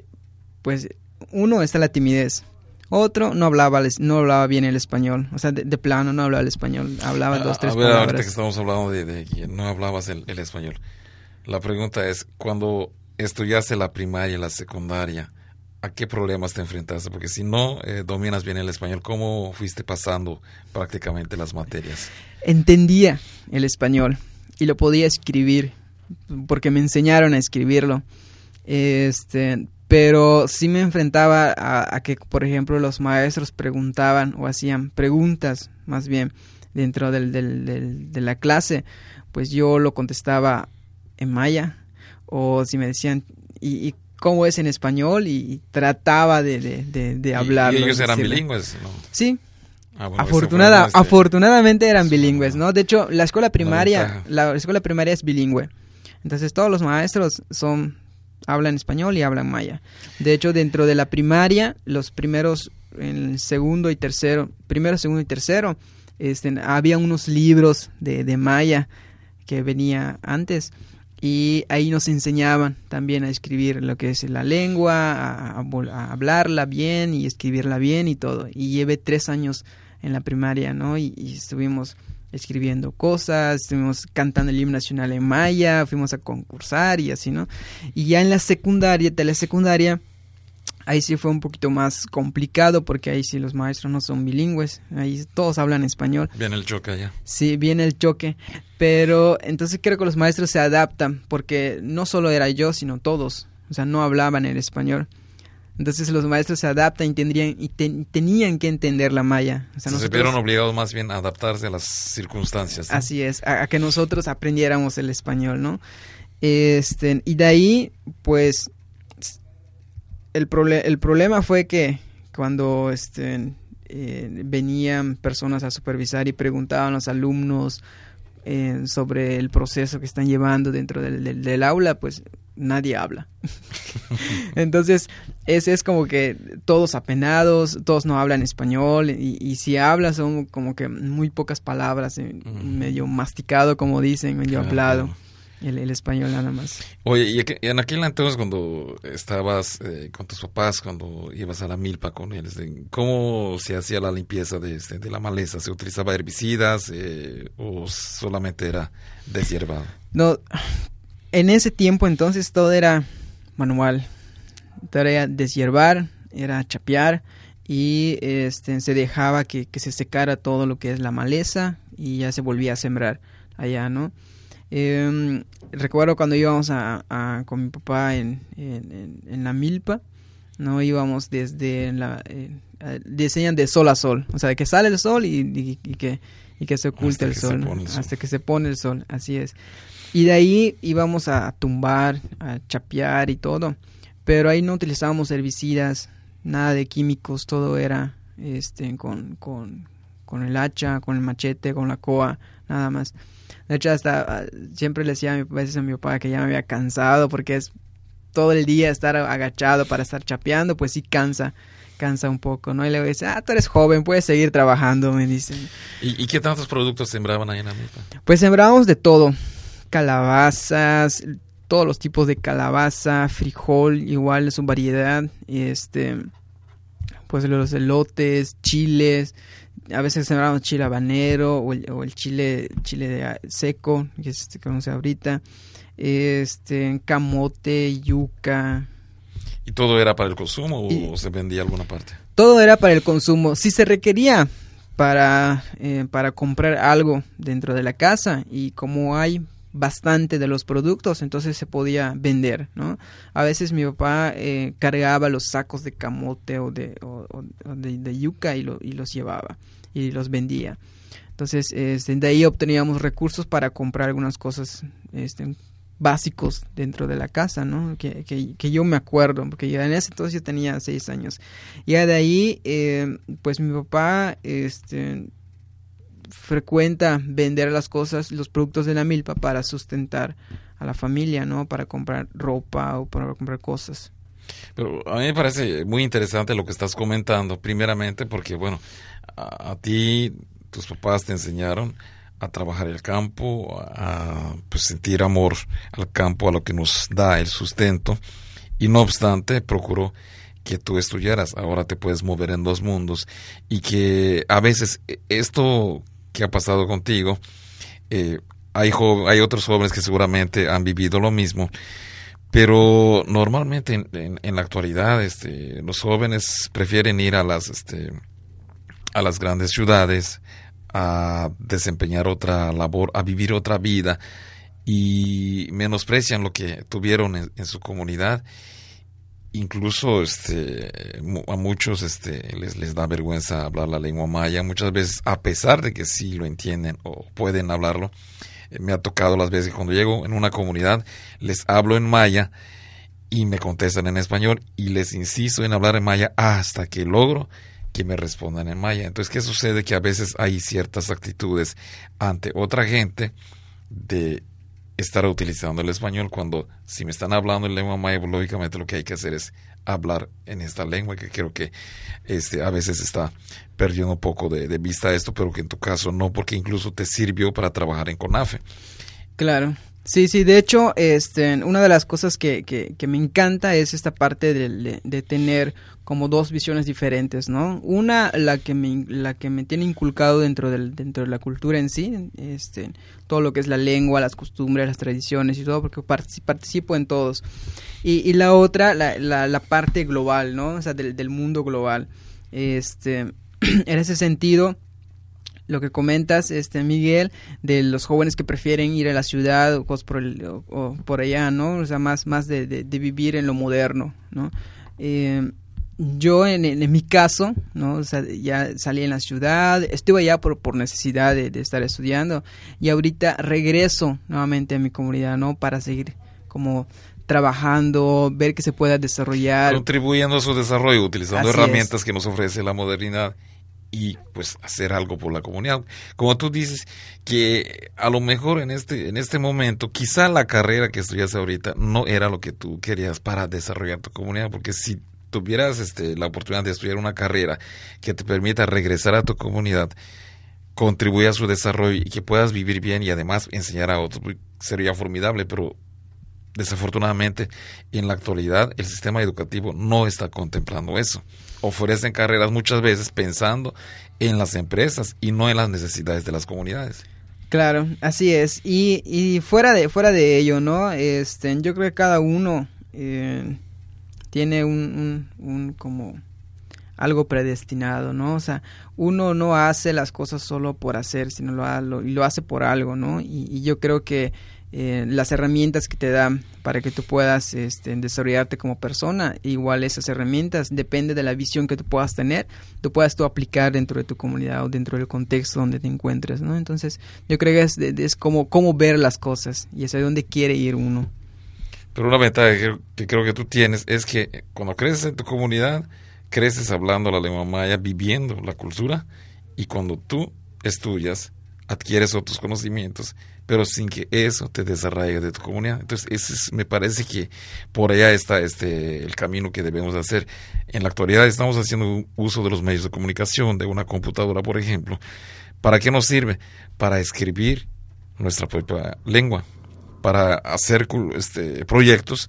pues uno está la timidez. Otro no hablaba, no hablaba bien el español, o sea, de, plano no hablaba el español, hablaba dos, tres a ver, Ahorita que estamos hablando de, que no hablabas el, español, la pregunta es, cuando estudiaste la primaria y la secundaria, ¿a qué problemas te enfrentaste? Porque si no eh, dominas bien el español, ¿cómo fuiste pasando prácticamente las materias? Entendía el español y lo podía escribir, porque me enseñaron a escribirlo. Este, pero sí me enfrentaba a, que, por ejemplo, los maestros preguntaban o hacían preguntas, más bien, dentro del, del, de la clase, pues yo lo contestaba en maya, o si me decían, ¿y, cómo es en español? Y, trataba de, de, de, hablarlo. ¿Y ellos eran bilingües? Sí, Ah, Afortunada, este, afortunadamente eran bilingües, ¿no? De hecho, la escuela primaria, la escuela primaria es bilingüe. Entonces todos los maestros son hablan español y hablan maya. De hecho, dentro de la primaria, los primeros, en segundo y tercero, primero, segundo y tercero, este, había unos libros de, de maya que venía antes y ahí nos enseñaban también a escribir lo que es la lengua, a, hablarla bien y escribirla bien y todo. Y llevé tres años en la primaria, ¿no? y estuvimos escribiendo cosas, estuvimos cantando el himno nacional en maya, fuimos a concursar y así, ¿no? Y ya en la secundaria, telesecundaria, ahí sí fue un poquito más complicado porque ahí sí los maestros no son bilingües, ahí todos hablan español. Viene el choque allá. Sí, viene el choque, pero entonces creo que los maestros se adaptan porque no solo era yo, sino todos, o sea, no hablaban el español. Entonces los maestros se adaptan y, tendrían, y tenían que entender la. O sea, se vieron obligados más bien a adaptarse a las circunstancias. Así es, a, que nosotros aprendiéramos el español, ¿no? Este, y de ahí, pues, el, el problema fue que cuando este, eh, venían personas a supervisar y preguntaban a los alumnos eh, sobre el proceso que están llevando dentro del, del aula, pues nadie habla. Entonces, es, es como que todos apenados, todos no hablan español y, si hablas son como que muy pocas palabras, eh, medio masticado, como dicen, medio hablado. el, el español nada más. Oye, y en aquel entonces cuando estabas eh, con tus papás, cuando ibas a la milpa con ellos, ¿cómo se hacía la limpieza de, este, de la maleza? ¿Se utilizaba herbicidas eh, o solamente era deshiervado? No, en ese tiempo entonces todo era manual. Todo era deshiervar, era chapear y este, se dejaba que, que se secara todo lo que es la maleza y ya se volvía a sembrar allá, ¿no? Em, recuerdo cuando íbamos a, a- con mi papá en, en- en- en la milpa, no íbamos desde la eh, eh, diseñan de sol a sol, o sea, de que sale el sol y, y- y que y que se Hasta el sol, pone el sol. hasta que se pone el sol, así es. Y de ahí íbamos a tumbar, a chapear y todo, pero ahí no utilizábamos herbicidas, nada de químicos, todo era este con, con, con el hacha, con el machete, con la coa, nada más. De hecho, hasta ah, siempre le decía a veces a mi papá que ya me había cansado porque es todo el día estar agachado para estar chapeando, pues sí cansa, cansa un poco, ¿no? Y le dice, ah, tú eres joven, puedes seguir trabajando, me dicen. ¿Y, y qué tantos productos sembraban ahí en la? Pues sembrábamos de todo, calabazas, todos los tipos de calabaza, frijol, igual su variedad, este, pues los elotes, chiles, a veces sembrábamos chile habanero o el, o el chile, chile de, seco, que es este que conoce ahorita, este, camote, yuca, ¿Y todo era para el consumo o se vendía alguna parte? todo era para el consumo. Si se requería para, eh, para comprar algo dentro de la casa y como hay bastante de los productos, entonces se podía vender, ¿no? A veces mi papá eh, cargaba los sacos de camote o de, yuca y, lo- y los llevaba y los vendía. Entonces, este, de ahí obteníamos recursos para comprar algunas cosas este, básicos dentro de la casa, ¿no? Que, que, que yo me acuerdo, porque yo en ese entonces yo tenía seis años. Ya de ahí, eh, pues mi papá, este, frecuenta vender las cosas, los productos de la milpa para sustentar a la familia, ¿no? Para comprar ropa o para comprar cosas. Pero a mí me parece muy interesante lo que estás comentando, primeramente porque, bueno, a, ti, tus papás te enseñaron a trabajar el campo, a pues, sentir amor al campo, a lo que nos da el sustento, y no obstante, procuró que tú estudiaras, ahora te puedes mover en dos mundos, y que a veces eh, esto que ha pasado contigo, eh, hay, hay otros jóvenes que seguramente han vivido lo mismo, pero normalmente en, la actualidad este, los jóvenes prefieren ir a las, este, a las grandes ciudades a desempeñar otra labor, a vivir otra vida y menosprecian lo que tuvieron en su comunidad. Incluso este, a muchos este, les, les da vergüenza hablar la lengua maya, muchas veces a pesar de que sí lo entienden o pueden hablarlo. Eh, Me ha tocado las veces cuando llego en una comunidad les hablo en maya y me contestan en español y les insisto en hablar en maya hasta que logro que me respondan en maya. Entonces, ¿qué sucede? Que a veces hay ciertas actitudes ante otra gente de estar utilizando el español cuando si me están hablando en lengua maya, lógicamente lo que hay que hacer es hablar en esta lengua que creo que este a veces está perdiendo un poco de, de vista esto, pero que en tu caso no, porque incluso te sirvió para trabajar en CONAFE. Claro. Sí, sí, de hecho, este, una de las cosas que, que, que me encanta es esta parte de, de- tener como dos visiones diferentes, ¿no? Una, la que me, la que me tiene inculcado dentro, del, dentro de la cultura en sí, este, todo lo que es la lengua, las costumbres, las tradiciones y todo, porque partici- participo en todos. Y, y la otra, la, la, la parte global, ¿no? O sea, del, del mundo global. Este, en ese sentido, lo que comentas, este Miguel, de los jóvenes que prefieren ir a la ciudad o, por, el- o- o por allá, ¿no? O sea, más, más de, de- de vivir en lo moderno, ¿no? Eh, yo en, mi caso, ¿no? O sea, ya salí en la ciudad, estuve allá por, por necesidad de, de estar estudiando y ahorita regreso nuevamente a mi comunidad, ¿no? Para seguir como trabajando, ver que se pueda desarrollar. Contribuyendo a su desarrollo, utilizando Así herramientas que nos ofrece la modernidad y pues hacer algo por la comunidad. Como tú dices, que a lo mejor en este, en este momento, quizá la carrera que estudias ahorita no era lo que tú querías para desarrollar tu comunidad, porque si tuvieras este, la oportunidad de estudiar una carrera que te permita regresar a tu comunidad, contribuye a su desarrollo y que puedas vivir bien y además enseñar a otros, pues, sería formidable, pero desafortunadamente en la actualidad el sistema educativo no está contemplando eso. Ofrecen carreras muchas veces pensando en las empresas y no en las necesidades de las comunidades. Claro, así es. Y, y fuera de fuera de ello, ¿no? Este, yo creo que cada uno eh, tiene un, un, como algo predestinado, ¿no? O sea, uno no hace las cosas solo por hacer, sino lo, lo, lo hace por algo, ¿no? Y, yo creo que eh, las herramientas que te dan para que tú puedas este, desarrollarte como persona, igual esas herramientas, depende de la visión que tú puedas tener, tú puedas tú aplicar dentro de tu comunidad o dentro del contexto donde te encuentres, ¿no? Entonces, yo creo que es, es como, ver las cosas y es a dónde quiere ir uno. Pero una ventaja que creo que tú tienes es que cuando creces en tu comunidad, creces hablando la lengua maya, viviendo la cultura, y cuando tú estudias, adquieres otros conocimientos, pero sin que eso te desarraigue de tu comunidad. Entonces, ese me parece que por allá está este el camino que debemos hacer. En la actualidad estamos haciendo uso de los medios de comunicación, de una computadora, por ejemplo. ¿Para qué nos sirve? Para escribir nuestra propia lengua, para hacer este, proyectos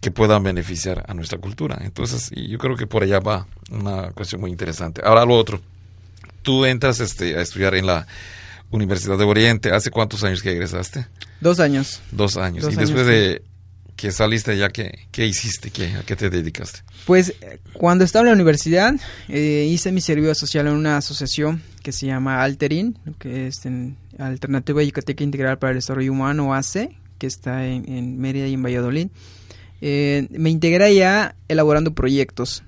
que puedan beneficiar a nuestra cultura. Entonces, yo creo que por allá va una cuestión muy interesante. Ahora lo otro, tú entras este, a estudiar en la Universidad de Oriente. ¿Hace cuántos años que egresaste? Dos años. Dos años. y después de que saliste ya, ¿qué, qué hiciste? ¿Qué, ¿A qué te dedicaste? Pues cuando estaba en la universidad eh, hice mi servicio social en una asociación que se llama Alterin, que es en Alternativa Yucateca Integral para el Desarrollo Humano, ACE, que está en, en Mérida y en Valladolid. Eh, me integré ya elaborando proyectos,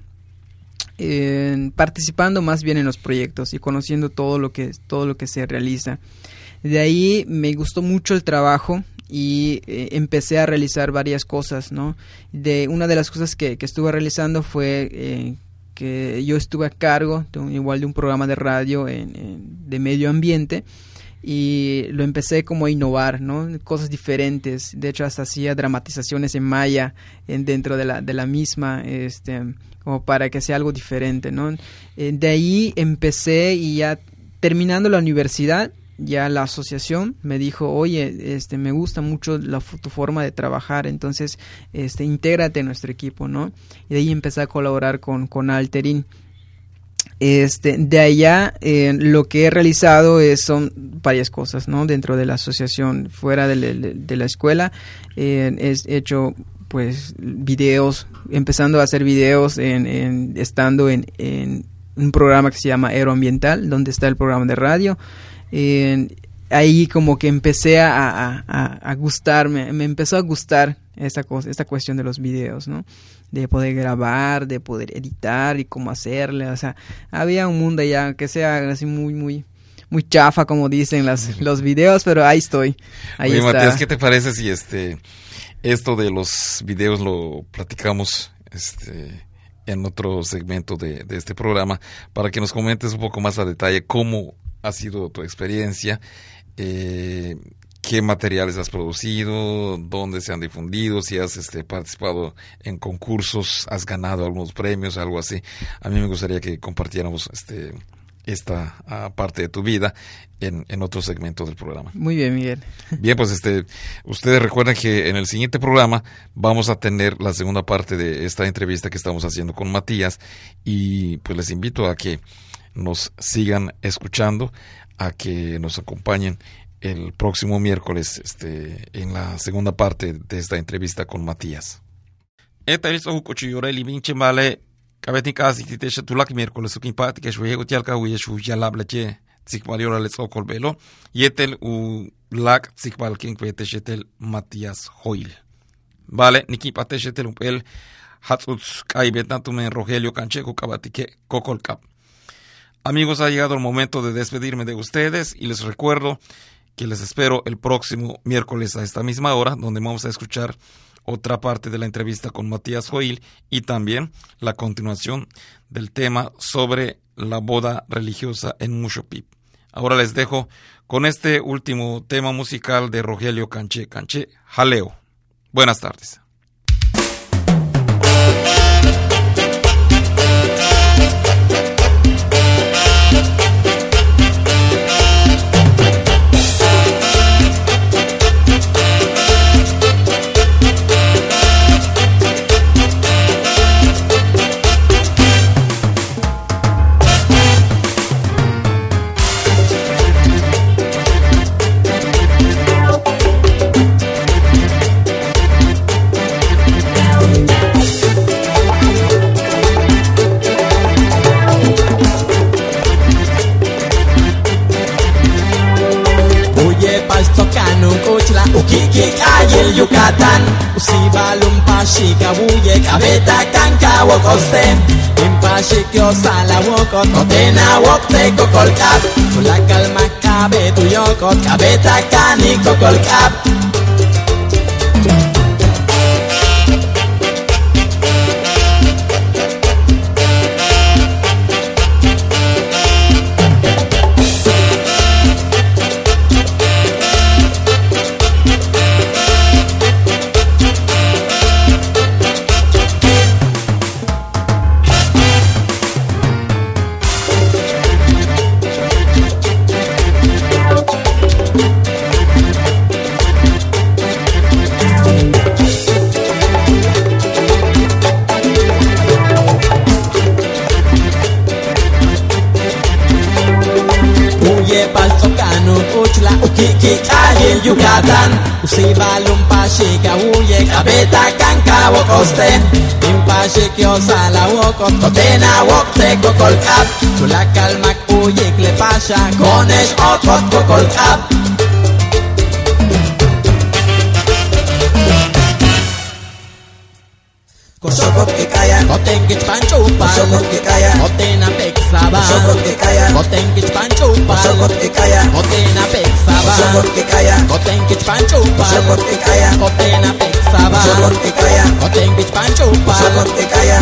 participando más bien en los proyectos y conociendo todo lo que, todo lo que se realiza. De ahí me gustó mucho el trabajo y eh, empecé a realizar varias cosas, ¿no? De una de las cosas que, estuve realizando fue eh, que yo estuve a cargo igual de un programa de radio de medio ambiente y lo empecé como a innovar, ¿no? Cosas diferentes. De hecho, hasta hacía dramatizaciones en maya en, dentro de la, de la misma, este, como para que sea algo diferente, ¿no? Eh, de ahí empecé y ya terminando la universidad, ya la asociación me dijo, oye, este, me gusta mucho la, tu forma de trabajar, entonces, este, intégrate en nuestro equipo, ¿no? Y de ahí empecé a colaborar con, con Alterin. Este, de allá eh, lo que he realizado es, son varias cosas, ¿no? Dentro de la asociación, fuera de, la escuela, eh, he hecho pues videos, empezando a hacer videos en, estando en, un programa que se llama Aeroambiental, donde está el programa de radio. ahí como que empecé a, a, gustarme, me empezó a gustar esta, cosa, esta cuestión de los videos, ¿no? de poder grabar, de poder editar y cómo hacerle, o sea, había un mundo ya que sea así muy, muy, muy chafa como dicen las, los videos, pero ahí estoy. Ahí Oye, Matías, ¿qué te parece si este esto de los videos lo platicamos este en otro segmento de, de este programa para que nos comentes un poco más a detalle cómo ha sido tu experiencia, eh, qué materiales has producido, dónde se han difundido, si has este, participado en concursos, has ganado algunos premios, algo así. A mí me gustaría que compartiéramos este, esta ah, parte de tu vida en, en, otro segmento del programa. Muy bien, Miguel. Bien, pues este, ustedes recuerden que en el siguiente programa vamos a tener la segunda parte de esta entrevista que estamos haciendo con Matías y pues les invito a que nos sigan escuchando, a que nos acompañen el próximo miércoles este, en la segunda parte de esta entrevista con Matías. Un vale kabeti kasi tite shatulak miércoles su kimpati que shwe gotial ka huye shu yalabla che tsikmaliora le tsokol belo yetel u lak tsikbal king kwete shetel Matías Hoil. Vale, niki pate shetel upel hatsuts kai betantumen Rogelio Cancheco kabatike kokol kap. Amigos, ha llegado el momento de despedirme de ustedes y les recuerdo que les espero el próximo miércoles a esta misma hora, donde vamos a escuchar otra parte de la entrevista con Matías Joil y también la continuación del tema sobre la boda religiosa en Mushopip. Ahora les dejo con este último tema musical de Rogelio Canché, Canché, Jaleo. Buenas tardes. Impashikyo sala wokot kotena wokte kokolkap Tulakal makabe tuyokot kabeta kani kokolkap Uye Yucatán. Usiba lumpashika uye kabeta kanka wokoste Impashikyo sala wokot kotena wokte kokolkap Tulakal mak uye klepasha konesh okot kokolkap Kosokot que kaya, Kotengich panchupan Kosokot que kaya, Kotena peksaban Kosokot que kaya, Kotengich panchupan Kosokot que kaya, Kotena peksaban Kosokot que kaya, Kotengich panchupan Kosokot que kaya,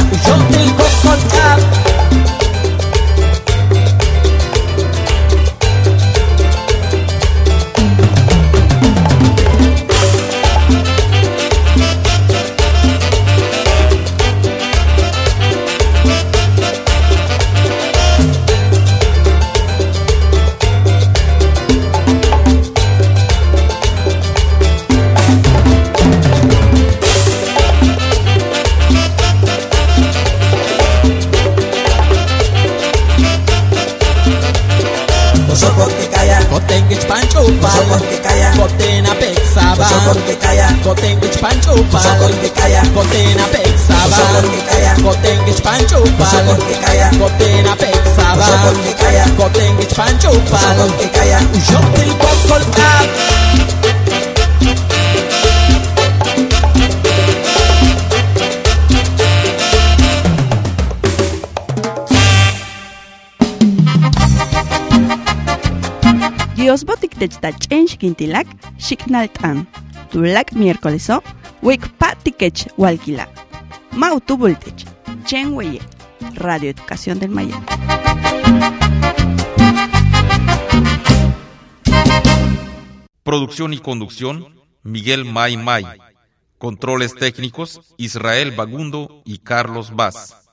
Kosokot que kaya, Kotena peksaban Kosokot que kaya, Kotengich panchupan Kosokot que kaya, Uyotil kokolkap Dios botik techta chen xikintilak, xiknaltan. Tulak miércoleso, wik patikech walkila. Mautu bultech, chen weye, Radio Educación del Maya. Producción y conducción, Miguel May May. Controles técnicos, Israel Bagundo y Carlos Vaz.